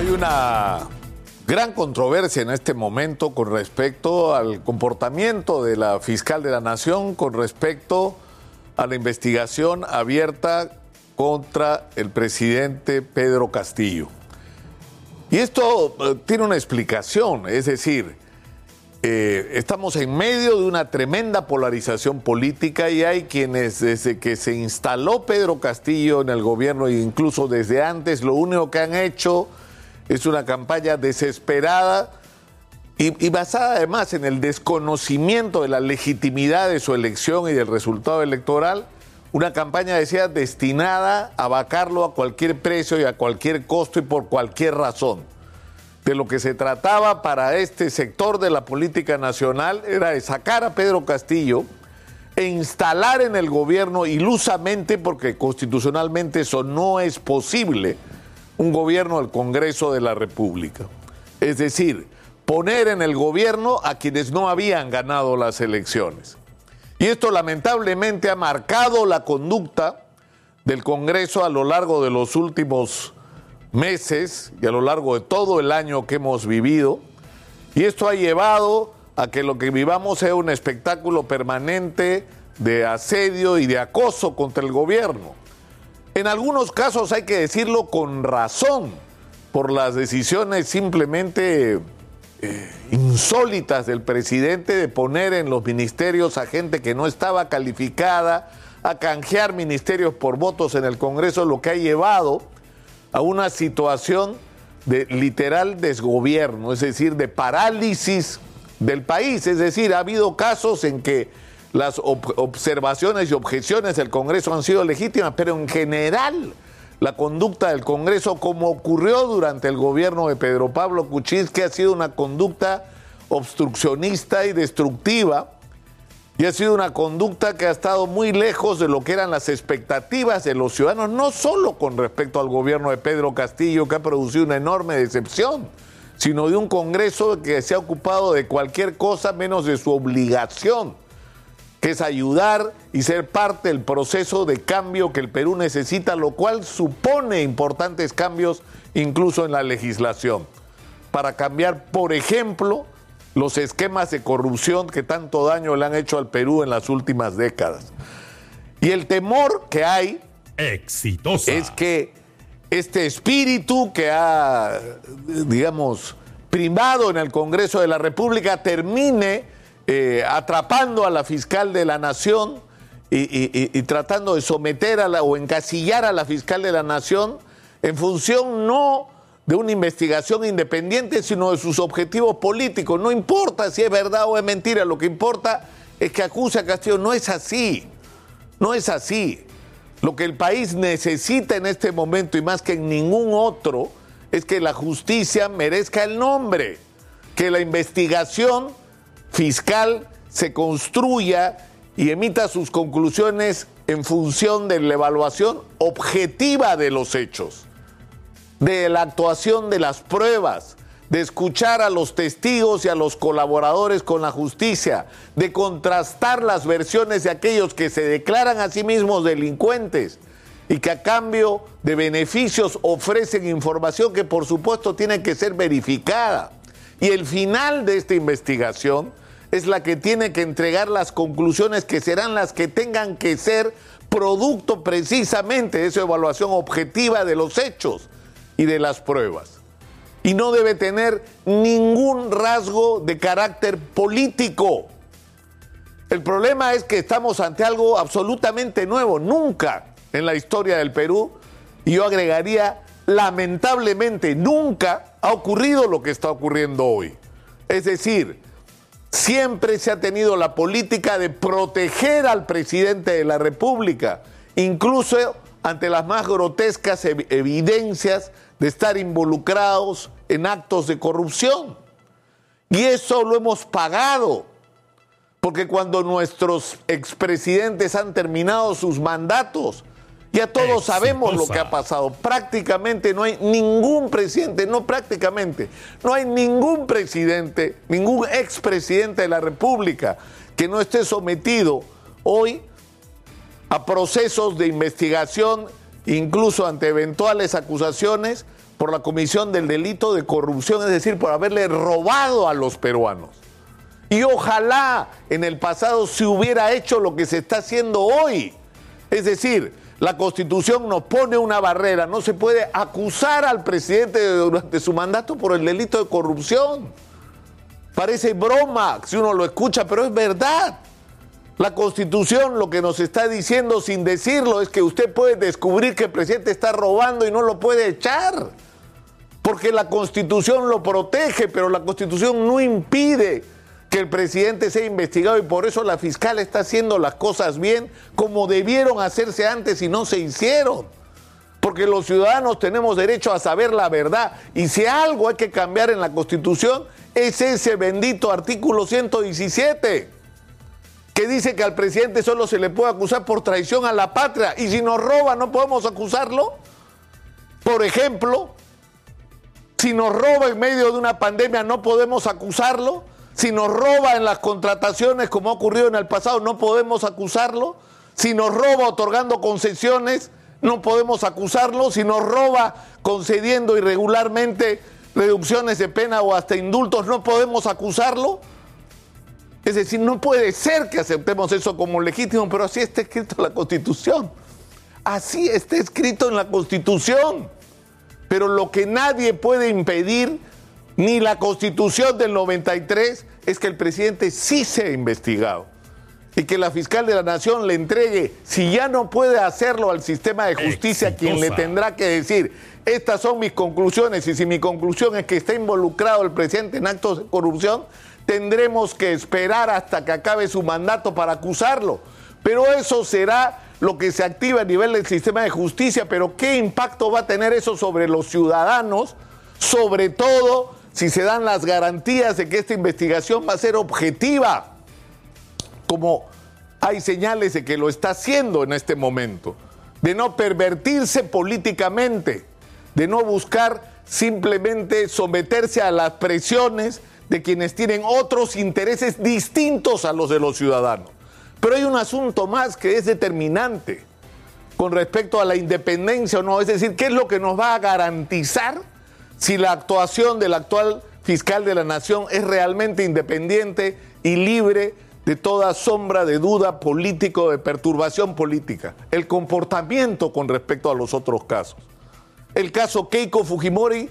Hay una gran controversia en este momento con respecto al comportamiento de la fiscal de la Nación, con respecto a la investigación abierta contra el presidente Pedro Castillo. Y esto eh, tiene una explicación, es decir, eh, estamos en medio de una tremenda polarización política y hay quienes desde que se instaló Pedro Castillo en el gobierno e incluso desde antes lo único que han hecho es una campaña desesperada y, basada además en el desconocimiento de la legitimidad de su elección y del resultado electoral, una campaña, decía, destinada a vacarlo a cualquier precio y a cualquier costo y por cualquier razón. De lo que se trataba para este sector de la política nacional era de sacar a Pedro Castillo e instalar en el gobierno ilusamente, porque constitucionalmente eso no es posible, un gobierno del Congreso de la República. Es decir, poner en el gobierno a quienes no habían ganado las elecciones. Y esto lamentablemente ha marcado la conducta del Congreso a lo largo de los últimos meses y a lo largo de todo el año que hemos vivido. Y esto ha llevado a que lo que vivamos sea un espectáculo permanente de asedio y de acoso contra el gobierno. En algunos casos hay que decirlo con razón, por las decisiones simplemente eh, insólitas del presidente de poner en los ministerios a gente que no estaba calificada, a canjear ministerios por votos en el Congreso, lo que ha llevado a una situación de literal desgobierno, es decir, de parálisis del país. Es decir, ha habido casos en que las observaciones y objeciones del Congreso han sido legítimas, pero en general la conducta del Congreso, como ocurrió durante el gobierno de Pedro Pablo Kuczynski, que ha sido una conducta obstruccionista y destructiva, y ha sido una conducta que ha estado muy lejos de lo que eran las expectativas de los ciudadanos, no solo con respecto al gobierno de Pedro Castillo, que ha producido una enorme decepción, sino de un Congreso que se ha ocupado de cualquier cosa menos de su obligación que es ayudar y ser parte del proceso de cambio que el Perú necesita, lo cual supone importantes cambios incluso en la legislación, para cambiar, por ejemplo, los esquemas de corrupción que tanto daño le han hecho al Perú en las últimas décadas. Y el temor que hay Exitosa. es que este espíritu que ha, digamos, primado en el Congreso de la República termine eh, atrapando a la fiscal de la nación y, tratando de someter a la, o encasillar a la fiscal de la nación en función no de una investigación independiente, sino de sus objetivos políticos. No importa si es verdad o es mentira, lo que importa es que acuse a Castillo. No es así, no es así. Lo que el país necesita en este momento y más que en ningún otro es que la justicia merezca el nombre, que la investigación fiscal se construya y emita sus conclusiones en función de la evaluación objetiva de los hechos, de la actuación de las pruebas, de escuchar a los testigos y a los colaboradores con la justicia, de contrastar las versiones de aquellos que se declaran a sí mismos delincuentes y que a cambio de beneficios ofrecen información que por supuesto tiene que ser verificada. Y el final de esta investigación es la que tiene que entregar las conclusiones que serán las que tengan que ser producto precisamente de esa evaluación objetiva de los hechos y de las pruebas. Y no debe tener ningún rasgo de carácter político. El problema es que estamos ante algo absolutamente nuevo, nunca en la historia del Perú, y yo agregaría, lamentablemente, nunca ha ocurrido lo que está ocurriendo hoy. Es decir, Siempre se ha tenido la política de proteger al presidente de la República, incluso ante las más grotescas evidencias de estar involucrados en actos de corrupción. Y eso lo hemos pagado, porque cuando nuestros expresidentes han terminado sus mandatos, ya todos sabemos lo que ha pasado. Prácticamente no hay ningún presidente, no prácticamente, no hay ningún presidente, ningún expresidente de la República que no esté sometido hoy a procesos de investigación, incluso ante eventuales acusaciones, por la comisión del delito de corrupción, es decir, por haberle robado a los peruanos. Y ojalá en el pasado se hubiera hecho lo que se está haciendo hoy. Es decir, la constitución nos pone una barrera, no se puede acusar al presidente durante su mandato por el delito de corrupción. Parece broma si uno lo escucha, pero es verdad. La constitución lo que nos está diciendo sin decirlo es que usted puede descubrir que el presidente está robando y no lo puede echar. Porque la constitución lo protege, pero la constitución no impide que el presidente sea investigado y por eso la fiscal está haciendo las cosas bien como debieron hacerse antes y no se hicieron. Porque los ciudadanos tenemos derecho a saber la verdad y si algo hay que cambiar en la constitución es ese bendito artículo 117 que dice que al presidente solo se le puede acusar por traición a la patria y si nos roba no podemos acusarlo. Por ejemplo, si nos roba en medio de una pandemia no podemos acusarlo. Si nos roba en las contrataciones como ha ocurrido en el pasado no podemos acusarlo. Si nos roba otorgando concesiones no podemos acusarlo. Si nos roba concediendo irregularmente reducciones de pena o hasta indultos no podemos acusarlo. Es decir, no puede ser que aceptemos eso como legítimo, pero así está escrito en la Constitución. Así está escrito en la Constitución. Pero lo que nadie puede impedir, ni la Constitución del 93, es que el presidente sí sea investigado. Y que la fiscal de la Nación le entregue, si ya no puede hacerlo al sistema de justicia, quien le tendrá que decir, estas son mis conclusiones, y si mi conclusión es que está involucrado el presidente en actos de corrupción, tendremos que esperar hasta que acabe su mandato para acusarlo. Pero eso será lo que se activa a nivel del sistema de justicia, pero ¿qué impacto va a tener eso sobre los ciudadanos? Sobre todo si se dan las garantías de que esta investigación va a ser objetiva, como hay señales de que lo está haciendo en este momento, de no pervertirse políticamente, de no buscar simplemente someterse a las presiones de quienes tienen otros intereses distintos a los de los ciudadanos. Pero hay un asunto más que es determinante con respecto a la independencia o no, es decir, ¿qué es lo que nos va a garantizar si la actuación del actual fiscal de la nación es realmente independiente y libre de toda sombra de duda político, de perturbación política? El comportamiento con respecto a los otros casos. El caso Keiko Fujimori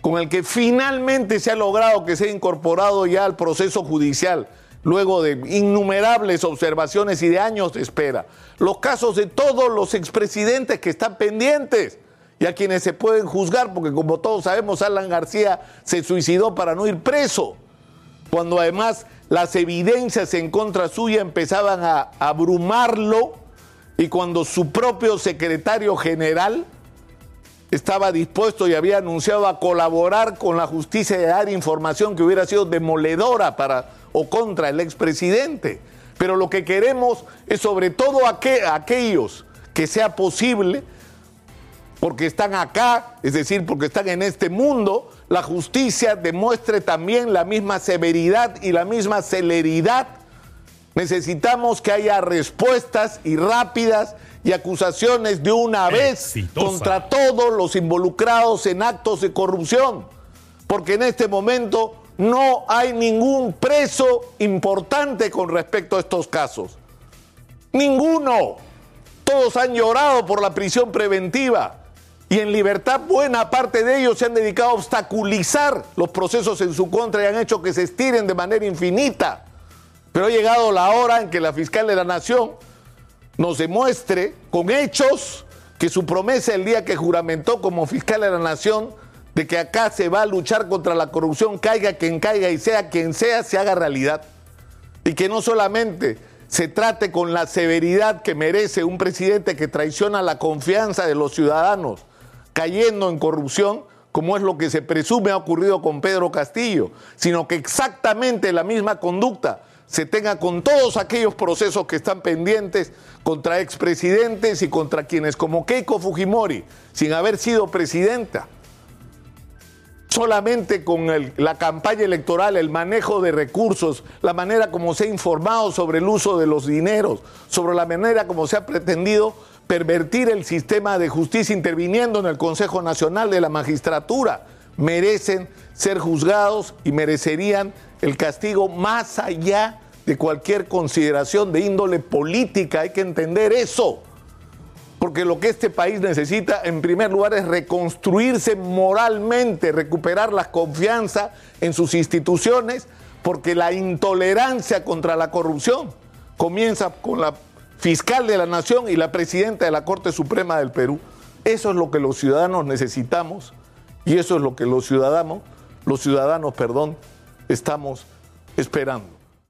con el que finalmente se ha logrado que sea incorporado ya al proceso judicial, luego de innumerables observaciones y de años de espera. Los casos de todos los expresidentes que están pendientes y a quienes se pueden juzgar, porque como todos sabemos, Alan García se suicidó para no ir preso, cuando además las evidencias en contra suya empezaban a abrumarlo y cuando su propio secretario general estaba dispuesto y había anunciado a colaborar con la justicia y a dar información que hubiera sido demoledora para o contra el expresidente. Pero lo que queremos es sobre todo aquellos que sea posible, porque están acá, es decir, porque están en este mundo, la justicia demuestre también la misma severidad y la misma celeridad. Necesitamos que haya respuestas y rápidas y acusaciones de una vez contra todos los involucrados en actos de corrupción, porque en este momento no hay ningún preso importante con respecto a estos casos. Ninguno. Todos han llorado por la prisión preventiva y en libertad buena parte de ellos se han dedicado a obstaculizar los procesos en su contra y han hecho que se estiren de manera infinita. Pero ha llegado la hora en que la fiscal de la Nación nos demuestre con hechos que su promesa el día que juramentó como fiscal de la nación de que acá se va a luchar contra la corrupción, caiga quien caiga y sea quien sea, se haga realidad. Y que no solamente se trate con la severidad que merece un presidente que traiciona la confianza de los ciudadanos, cayendo en corrupción, como es lo que se presume ha ocurrido con Pedro Castillo, sino que exactamente la misma conducta se tenga con todos aquellos procesos que están pendientes contra expresidentes y contra quienes como Keiko Fujimori, sin haber sido presidenta, solamente con la campaña electoral, el manejo de recursos, la manera como se ha informado sobre el uso de los dineros, sobre la manera como se ha pretendido pervertir el sistema de justicia interviniendo en el Consejo Nacional de la Magistratura. Merecen ser juzgados y merecerían el castigo más allá de cualquier consideración de índole política. Hay que entender eso. Porque lo que este país necesita, en primer lugar, es reconstruirse moralmente, recuperar la confianza en sus instituciones, porque la intolerancia contra la corrupción comienza con la fiscal de la Nación y la presidenta de la Corte Suprema del Perú. Eso es lo que los ciudadanos necesitamos y eso es lo que los ciudadanos, los ciudadanos, perdón, estamos esperando.